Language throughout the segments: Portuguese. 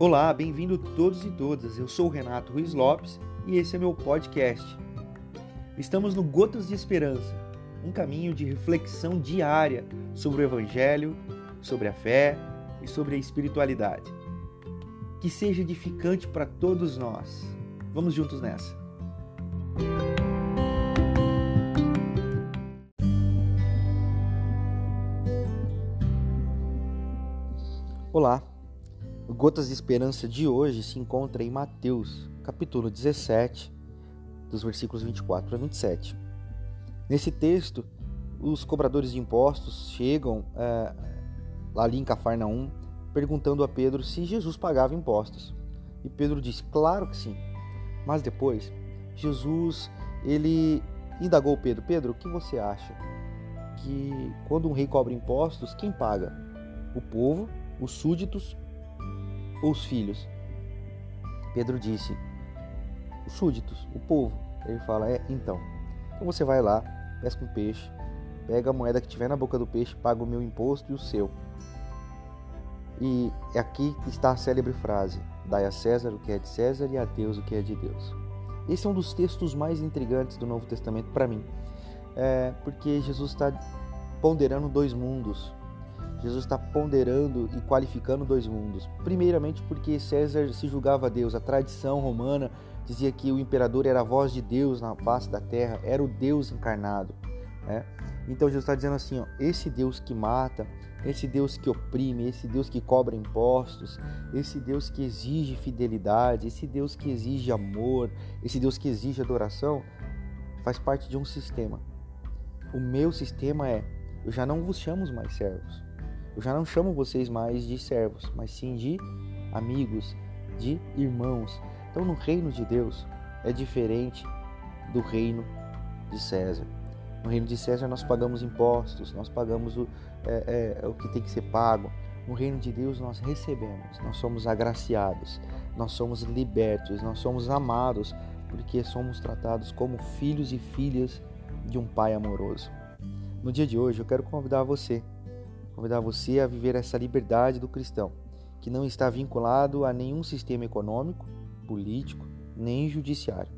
Olá, bem-vindo todos e todas. Eu sou o Renato Ruiz Lopes e esse é meu podcast. Estamos no Gotas de Esperança, um caminho de reflexão diária sobre o Evangelho, sobre a fé e sobre a espiritualidade. Que seja edificante para todos nós. Vamos juntos nessa. Olá, Gotas de Esperança de hoje se encontra em Mateus, capítulo 17, dos versículos 24 a 27. Nesse texto, os cobradores de impostos chegam é, ali em Cafarnaum perguntando a Pedro se Jesus pagava impostos. E Pedro diz: Claro que sim. Mas depois, Jesus ele indagou Pedro: Pedro, o que você acha? Que quando um rei cobra impostos, quem paga? O povo, os súditos os filhos? Pedro disse: os súditos, o povo. Ele fala: é, então. Então você vai lá, pesca um peixe, pega a moeda que tiver na boca do peixe, paga o meu imposto e o seu. E aqui está a célebre frase: Dai a César o que é de César e a Deus o que é de Deus. Esse é um dos textos mais intrigantes do Novo Testamento para mim, é porque Jesus está ponderando dois mundos, Jesus está ponderando e qualificando dois mundos. Primeiramente, porque César se julgava Deus. A tradição romana dizia que o imperador era a voz de Deus na face da terra, era o Deus encarnado. Né? Então Jesus está dizendo assim: ó, esse Deus que mata, esse Deus que oprime, esse Deus que cobra impostos, esse Deus que exige fidelidade, esse Deus que exige amor, esse Deus que exige adoração, faz parte de um sistema. O meu sistema é: eu já não vos chamo mais servos eu já não chamo vocês mais de servos, mas sim de amigos, de irmãos. Então, no reino de Deus é diferente do reino de César. No reino de César nós pagamos impostos, nós pagamos o, é, é, o que tem que ser pago. No reino de Deus nós recebemos, nós somos agraciados, nós somos libertos, nós somos amados, porque somos tratados como filhos e filhas de um Pai amoroso. No dia de hoje eu quero convidar você convidar você a viver essa liberdade do cristão, que não está vinculado a nenhum sistema econômico, político, nem judiciário.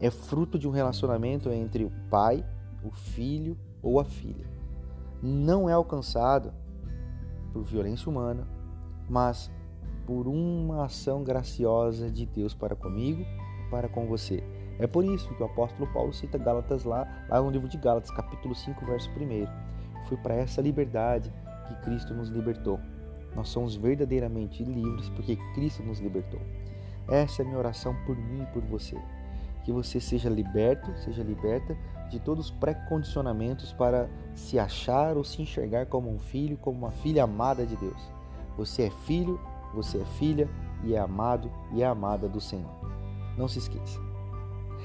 É fruto de um relacionamento entre o pai, o filho ou a filha. Não é alcançado por violência humana, mas por uma ação graciosa de Deus para comigo para com você. É por isso que o apóstolo Paulo cita Gálatas lá, lá no livro de Gálatas, capítulo 5, verso 1. Foi para essa liberdade que Cristo nos libertou. Nós somos verdadeiramente livres porque Cristo nos libertou. Essa é a minha oração por mim e por você. Que você seja liberto, seja liberta de todos os pré-condicionamentos para se achar ou se enxergar como um filho, como uma filha amada de Deus. Você é filho, você é filha e é amado e é amada do Senhor. Não se esqueça.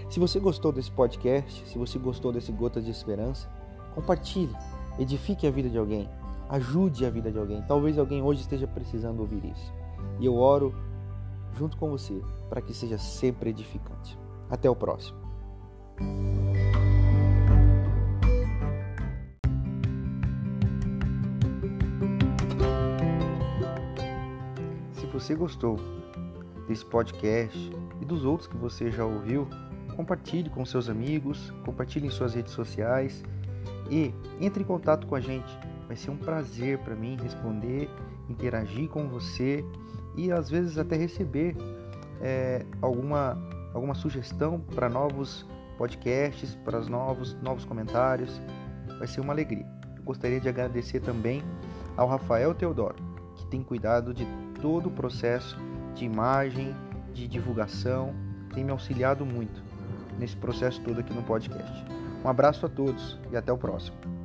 Se você gostou desse podcast, se você gostou desse Gotas de Esperança, compartilhe, edifique a vida de alguém ajude a vida de alguém. Talvez alguém hoje esteja precisando ouvir isso. E eu oro junto com você para que seja sempre edificante. Até o próximo. Se você gostou desse podcast e dos outros que você já ouviu, compartilhe com seus amigos, compartilhe em suas redes sociais e entre em contato com a gente Vai ser um prazer para mim responder, interagir com você e às vezes até receber é, alguma, alguma sugestão para novos podcasts, para os novos, novos comentários. Vai ser uma alegria. Eu gostaria de agradecer também ao Rafael Teodoro, que tem cuidado de todo o processo de imagem, de divulgação, tem me auxiliado muito nesse processo todo aqui no podcast. Um abraço a todos e até o próximo.